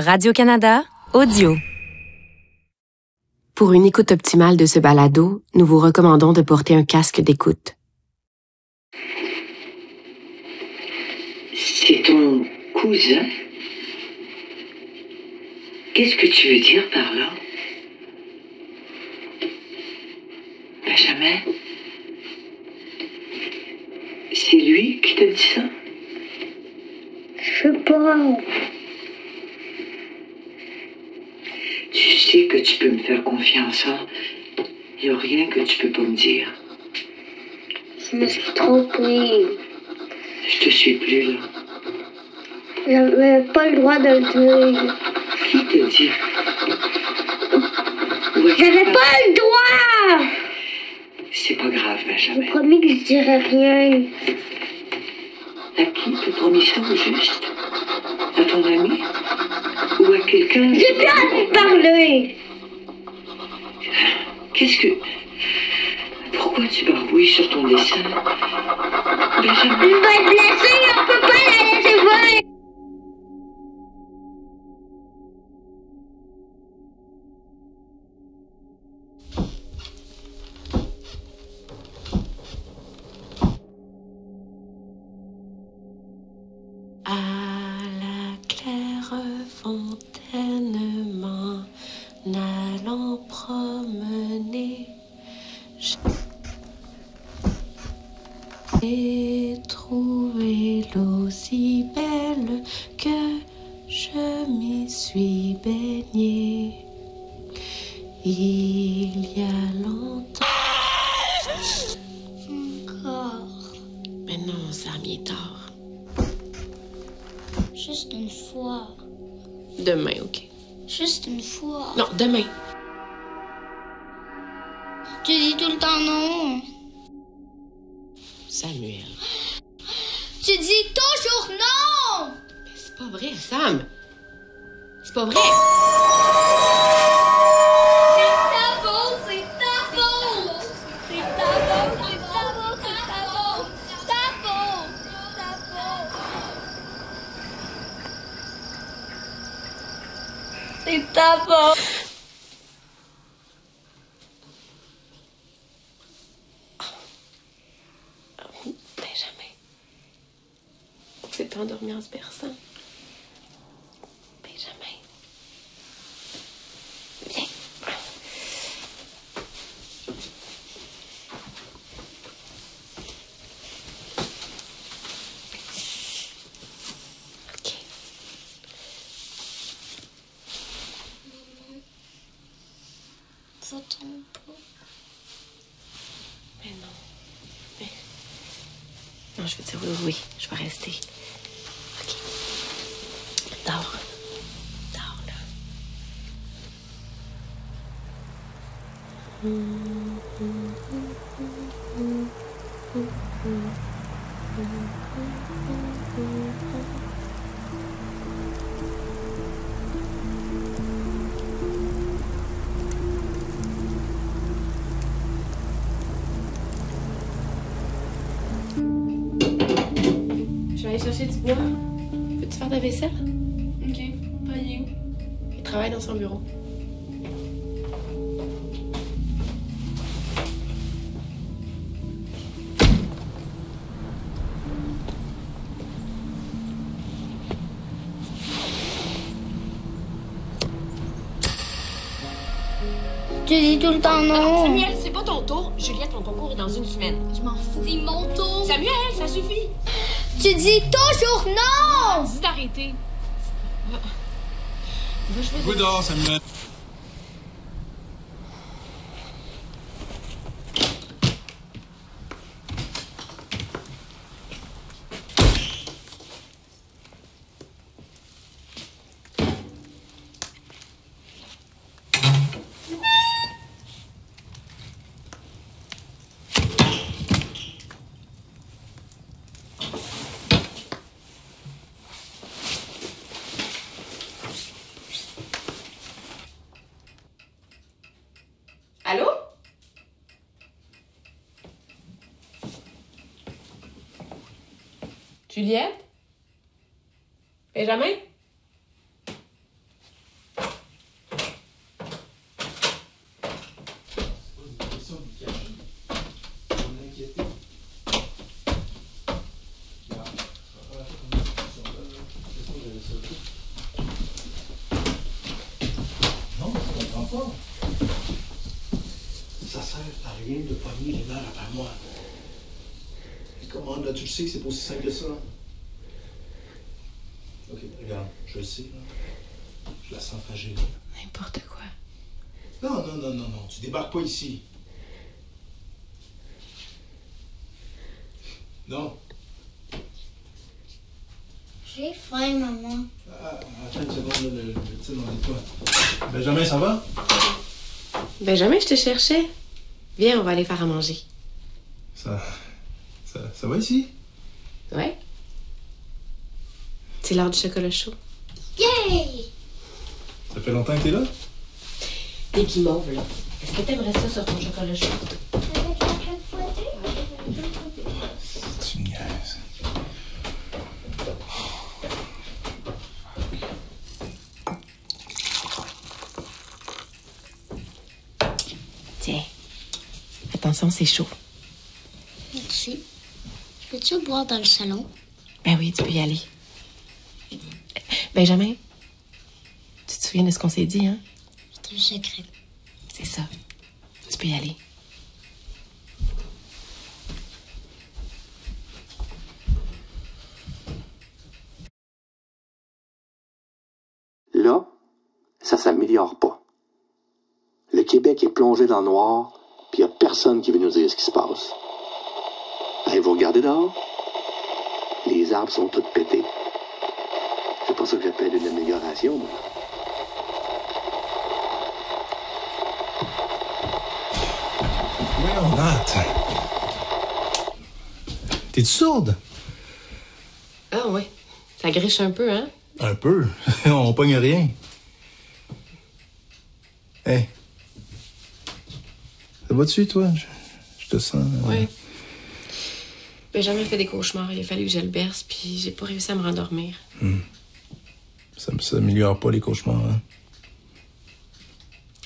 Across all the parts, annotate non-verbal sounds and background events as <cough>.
Radio-Canada, audio. Pour une écoute optimale de ce balado, nous vous recommandons de porter un casque d'écoute. C'est ton cousin Qu'est-ce que tu veux dire par là? Benjamin? C'est lui qui t'a dit ça? Je sais pas. Tu sais que tu peux me faire confiance, hein Il n'y a rien que tu peux pas me dire. Je me suis trompée. Je te suis plus là. J'avais pas le droit de le dire. Qui t'a dit? J'avais pas le droit! C'est pas grave, J'ai Benjamin. promis que je dirais rien. À qui t'as promis ça au juste? À ton ami? À quelqu'un J'ai plus envie de parler! Qu'est-ce que. Pourquoi tu barbouilles sur ton dessin? Benjamin, Une bonne blessée, on Mais non, ça m'y est tard. Juste une fois. Demain, ok. Juste une fois. Non, demain. Tu dis tout le temps non. Samuel. Tu dis toujours non! Mais c'est pas vrai, Sam. C'est pas vrai. Ta faute! Benjamin. C'est endormi en se. Benjamin. Viens. Ok. Va-t'en pas. Mais non. Mais... Non, je veux dire oui, oui, je vais rester. Ok. Dors. Dors, là. Je chercher du bois. Peux-tu faire ta vaisselle? Ok, pas you. Il travaille dans son bureau. Tu dis tout le temps non. Samuel, c'est pas ton tour. Juliette, ton concours est dans une semaine. Je m'en fous. C'est mon tour. Samuel, ça suffit. Tu dis toujours non. Dis d'arrêter. Va, je vais Vous dehors, Samuel. Allô? Juliette? Benjamin? toi. Ça sert à rien de pogner les mères après moi. Là, tu le sais que c'est pas aussi simple que ça? Ok, regarde, je le sais, là. Je la sens fragile. N'importe quoi. Non, non, non, non, non, tu débarques pas ici. Non. J'ai faim, maman. Ah, attends une seconde, là, le, petit dans les toits. Benjamin, ça va? Benjamin, je te cherchais. Viens, on va aller faire à manger. Ça. Ça, ça va ici? Ouais? C'est l'heure du chocolat chaud. Yay! Ça fait longtemps que t'es là? Des guimauves, là. Est-ce que t'aimerais ça sur ton chocolat chaud? Avec la crème fouettée? Avec la crème fouettée. Tu me niaises. Tiens. Attention, c'est chaud. Merci. Peux-tu boire dans le salon? Ben oui, tu peux y aller. Benjamin, tu te souviens de ce qu'on s'est dit, hein? C'est un secret. C'est ça. Tu peux y aller. Là, ça s'améliore pas. Le Québec est plongé dans le noir, puis il n'y a personne qui veut nous dire ce qui se passe. Allez, vous regardez dehors? Les arbres sont tous pétés. C'est pas ça que j'appelle une amélioration, moi. Voyons, Nat. T'es-tu sourde? Ah ouais. Ça griche un peu, hein? Un peu. <laughs> On pogne rien. Hé. Ça va-tu, toi? Je, je te sens. euh, Ouais. Benjamin fait des cauchemars. Il a fallu que je le berce, puis j'ai pas réussi à me rendormir. Ça ne s'améliore pas, les cauchemars. Hein?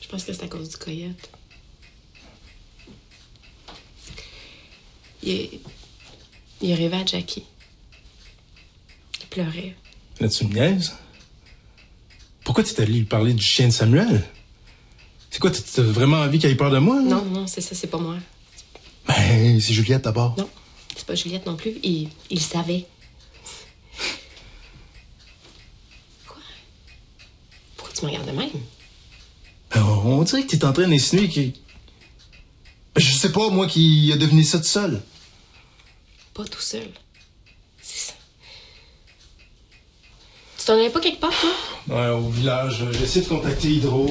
Je pense que c'est à cause du coyote. Il, il rêvé à Jackie. Il pleurait. Là, tu me niaises? Pourquoi tu allé lui parler du chien de Samuel? C'est quoi, t'as vraiment envie qu'il ait peur de moi? là? Non, non, c'est ça, c'est pas moi. Ben, c'est Juliette d'abord. Non, pas Juliette non plus. Il, il savait. Quoi? Pourquoi tu me regardes de même? Ben, on dirait que t'es en train d'insinuer qu'il. Je sais pas, moi, qui a deviné ça tout seul. Pas tout seul. C'est ça. Tu t'en allais pas quelque part, toi? Ouais, au village, j'ai essayé de contacter Hydro.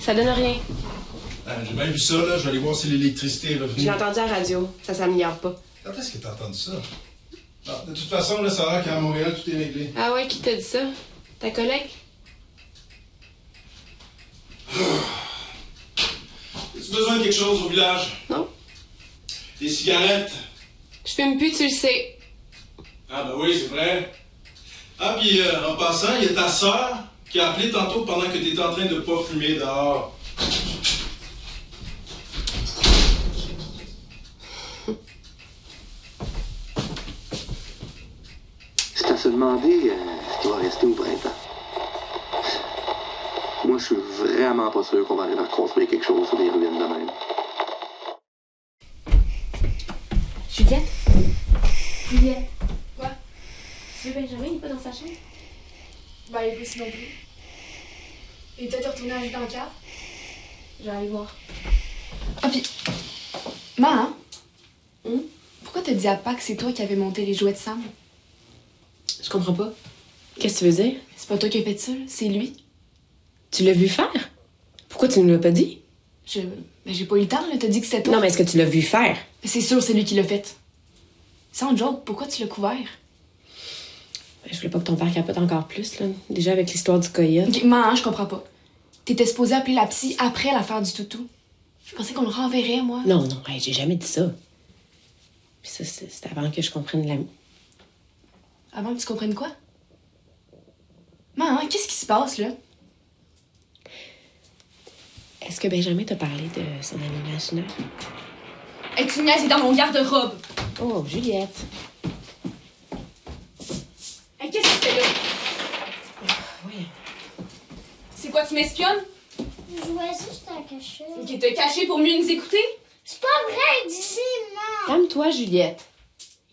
Ça donne rien. Ben, j'ai bien vu ça, là. Je vais aller voir si l'électricité est revenue. J'ai entendu à la radio. Ça s'améliore pas. Quand est-ce que t'as entendu ça? Ah, de toute façon, là, ça a l'air qu'à Montréal, tout est réglé. Ah ouais, qui t'a dit ça? Ta collègue? <sighs> As-tu besoin de quelque chose au village? Non. Des cigarettes? Je fume plus, tu le sais. Ah, ben oui, c'est vrai. Ah, puis euh, en passant, il y a ta sœur qui a appelé tantôt pendant que t'étais en train de pas fumer dehors. Se demander euh, ce qui va rester au printemps. Moi, je suis vraiment pas sûr qu'on va arriver à reconstruire quelque chose sur des ruines de même. Juliette? Juliette? Quoi? Tu veux Benjamin? Il est pas dans sa chambre? Bah, il est possible non plus. Il est peut-être retourné à dans le vais aller voir. Ah, puis. Ma, hein? Hum? Pourquoi t'as dit à Pac que c'est toi qui avais monté les jouets de Sam? Je comprends pas? Qu'est-ce que tu veux dire? C'est pas toi qui as fait ça, c'est lui. Tu l'as vu faire? Pourquoi tu ne l'as pas dit? Je. Ben, j'ai pas eu le temps, là. T'as dit que c'était toi. Non, mais est-ce que tu l'as vu faire? Mais c'est sûr, c'est lui qui l'a fait. Sans joke, pourquoi tu l'as couvert? Ben, je voulais pas que ton père capote encore plus, là. Déjà avec l'histoire du coyote. Ok, ma, hein, je comprends pas. T'étais supposé appeler la psy après l'affaire du toutou. Je pensais qu'on le renverrait, moi. Non, non, hey, j'ai jamais dit ça. Puis ça, c'est avant que je comprenne la... Avant que tu comprennes quoi? Ma, hein, qu'est-ce qui se passe, là? Est-ce que Benjamin t'a parlé de son ami imaginaire? Hey, tu me niaises, c'est dans mon garde-robe. Oh, Juliette. Hey, qu'est-ce que tu fais là? Oui. C'est quoi, tu m'espionnes? Je jouais juste à cacher. Ok, t'as caché pour mieux nous écouter? C'est pas vrai, maman. Calme-toi, Juliette.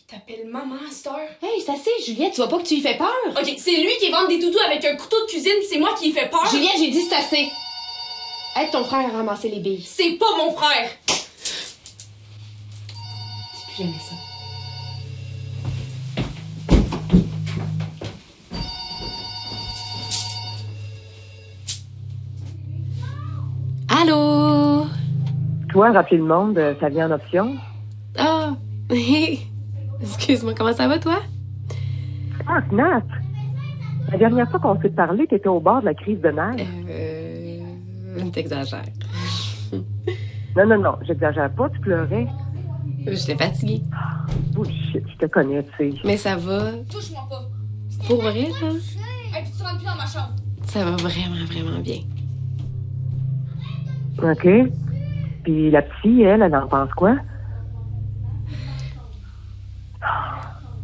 Il t'appelle maman à cette heure. Hey, c'est assez, Juliette, tu vois pas que tu lui fais peur? Ok, c'est lui qui vend des toutous avec un couteau de cuisine, c'est moi qui lui fais peur. Juliette, j'ai dit c'est assez. Aide ton frère à ramasser les billes. C'est pas mon frère. C'est plus jamais ça. Allô? Toi, rappeler le monde, ça vient en option? Ah, <laughs> excuse-moi, comment ça va, toi? Ah, Nat! La dernière fois qu'on s'est parlé, t'étais au bord de la crise de nerfs. Euh, t'exagères. Non, non, non, j'exagère pas, tu pleurais. J'étais fatiguée. Bullshit, je te connais, tu sais. Mais ça va. Touche-moi pas. Pour vrai, là, Hey, puis tu rentres plus dans ma chambre. ça va vraiment, vraiment bien. OK? Puis la petite, elle, elle en pense quoi?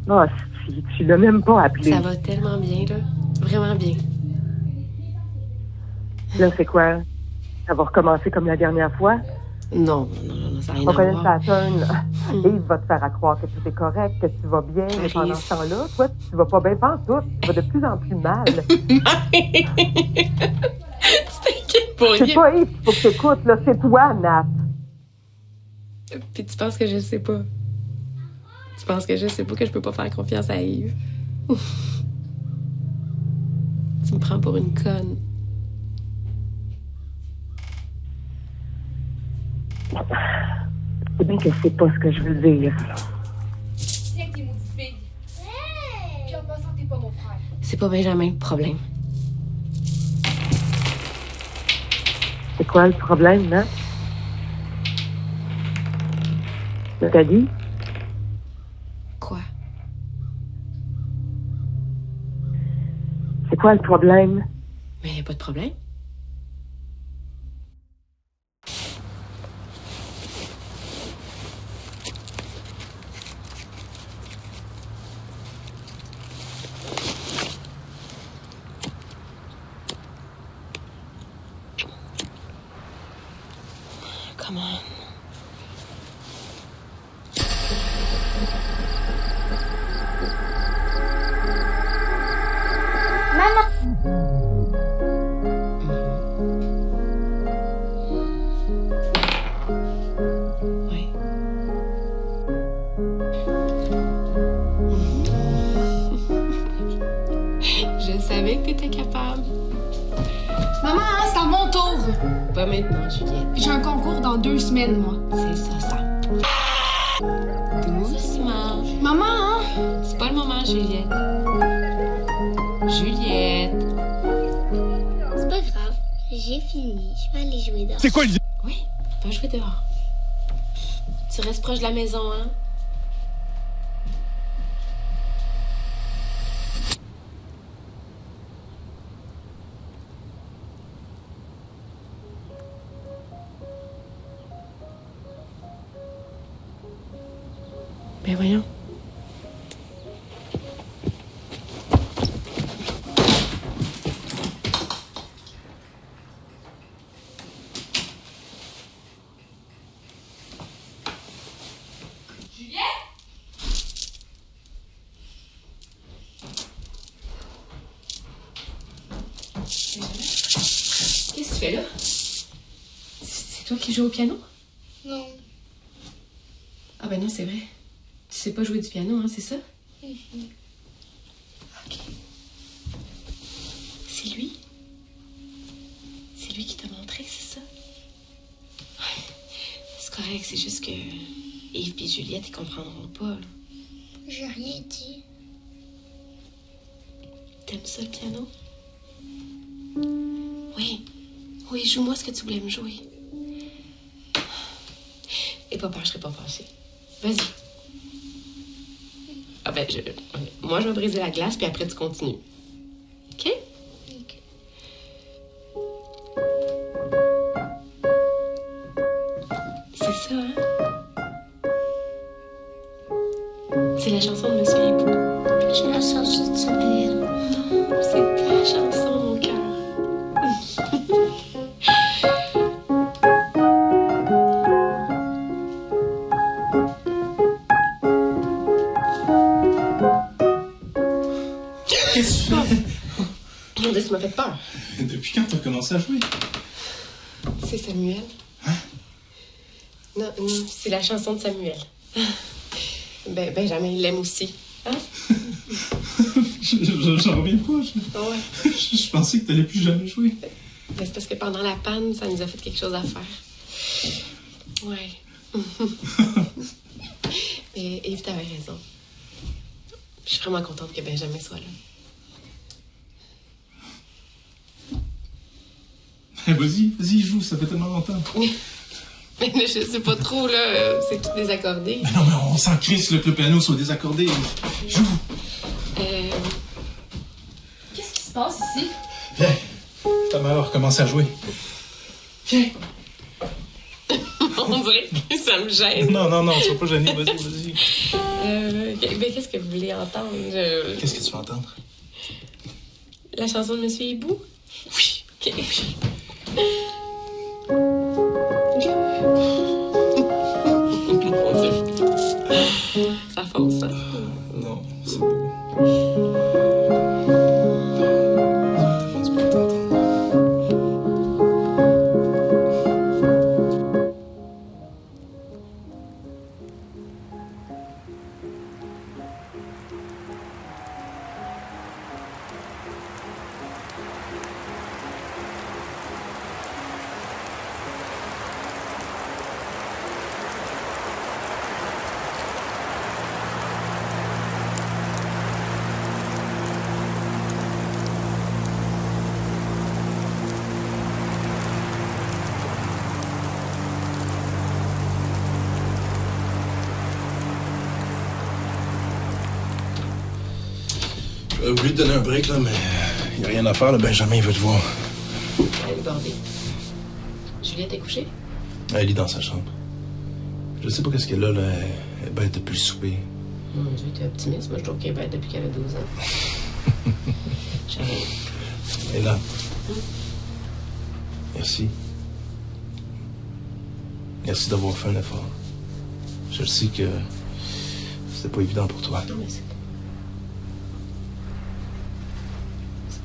Ah, si, tu l'as même pas appelé. Ça va tellement bien, là. Vraiment bien. Là, c'est quoi? Ça va recommencer comme la dernière fois? Non, non, non, non, ça n'a rien On à connaît voir. turn. Yves va te faire à croire que tout est correct, que tu vas bien, mais pendant ce temps-là, toi, tu vas pas bien tout. Tu vas de plus en plus mal. <laughs> T'inquiète pour C'est pas Yves qu'il faut que t'écoutes, là, c'est toi, Nat. Puis tu penses que je sais pas. Tu penses que je sais pas que je peux pas faire confiance à Yves? <laughs> tu me prends pour une conne. C'est bien que c'est pas ce que je veux dire. Tiens, tes maudites filles. Puis en passant, t'es pas mon frère. C'est pas Benjamin le problème. C'est quoi le problème, Nat? T'as dit? Quoi le problème? Mais pas de problème. Come. Moi. C'est ça, ça. Doucement. Maman, hein? C'est pas le moment, Juliette. Juliette. C'est pas grave. J'ai fini. Je vais aller jouer dehors. Oui, va jouer dehors. Tu restes proche de la maison, hein? Qui joues au piano? Non. Ah ben non, c'est vrai. Sais pas jouer du piano, hein, c'est ça? Ok. C'est lui? C'est lui qui t'a montré que c'est ça? Ouais. C'est correct, c'est juste que Yves et Juliette, ils comprendront pas. là. J'ai rien dit. T'aimes ça le piano? Oui. Oui, joue-moi ce que tu voulais me jouer. Et peur, je serai pas fâchée. Vas-y. Ah ben, moi, je vais briser la glace, puis après, tu continues. Peur. <laughs> Depuis quand t'as commencé à jouer? C'est Samuel. Hein? Non, non, c'est la chanson de Samuel. <laughs> Ben, Benjamin, il l'aime aussi. Hein? Je- je- J'en reviens pas. Je, Ouais. je- <laughs> je pensais que t'allais plus jamais jouer. Ben, c'est parce que pendant la panne, ça nous a fait quelque chose à faire. Ouais. Mais Yves, t'avais raison. Je suis vraiment contente que Benjamin soit là. Vas-y, vas-y, joue, ça fait tellement longtemps. <laughs> Mais je sais pas trop, là. euh, C'est tout désaccordé. Mais non, mais on s'en crisse que le piano soit désaccordé. Joue. Euh, Qu'est-ce qui se passe ici? Viens. Ta mère recommence à jouer. Viens. <laughs> on dirait que ça me gêne. Non, non, non, sois pas gêné, vas-y, vas-y. Euh, ok, ben, qu'est-ce que vous voulez entendre? Je- Qu'est-ce que tu veux entendre? La chanson de Monsieur Hibou? Oui. Ok. Thank <laughs> you. J'aurais voulu te donner un break, là, mais il n'y a rien à faire. Là. Benjamin, il veut te voir. Elle est bordée. Juliette est couchée? Elle est dans sa chambre. Je sais pas qu'est-ce qu'elle a, là. Elle est bête depuis le souper. Mon Dieu, t'es optimiste. Moi, je trouve qu'elle est bête depuis qu'elle a 12 ans. <laughs> J'avoue. Elle est là. Merci. Merci d'avoir fait un effort. Je sais que c'était pas évident pour toi. Non, mais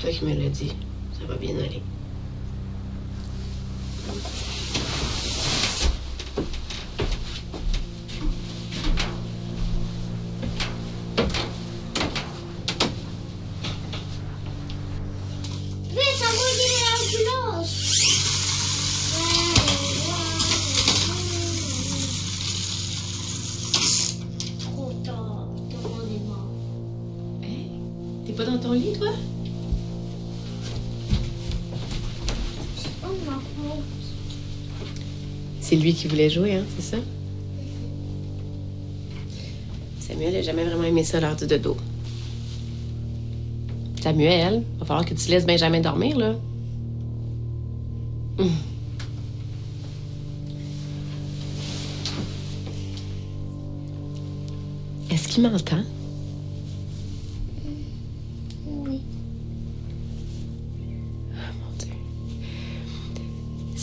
toi qui me l'as dit. Ça va bien aller. Pas dans ton lit, toi? C'est lui qui voulait jouer, hein, c'est ça? Samuel n'a jamais vraiment aimé ça, l'heure du dodo. Samuel, va falloir que tu laisses Benjamin dormir, là. Est-ce qu'il m'entend?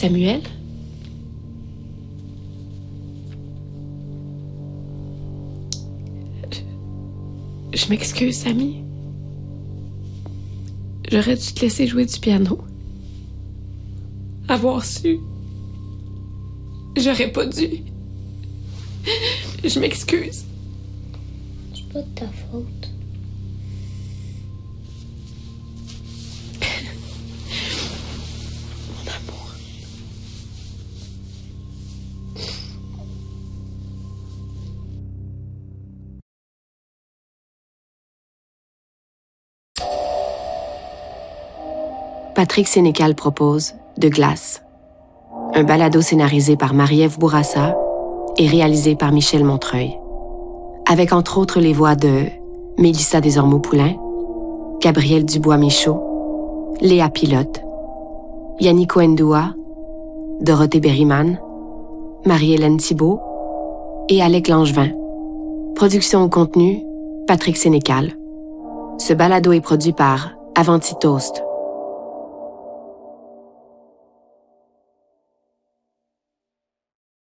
Samuel? Je, m'excuse, Samy. J'aurais dû te laisser jouer du piano. Avoir su. J'aurais pas dû. Je m'excuse. C'est pas de ta faute. Patrick Sénécal propose De glace. Un balado scénarisé par Marie-Ève Bourassa et réalisé par Michel Montreuil. Avec entre autres les voix de Mélissa Desormeaux-Poulain, Gabriel Dubois-Michaud, Léa Pilote, Yannick Ndua, Dorothée Berryman, Marie-Hélène Thibault et Alec Langevin. Production au contenu, Patrick Sénécal. Ce balado est produit par Avanti Toast,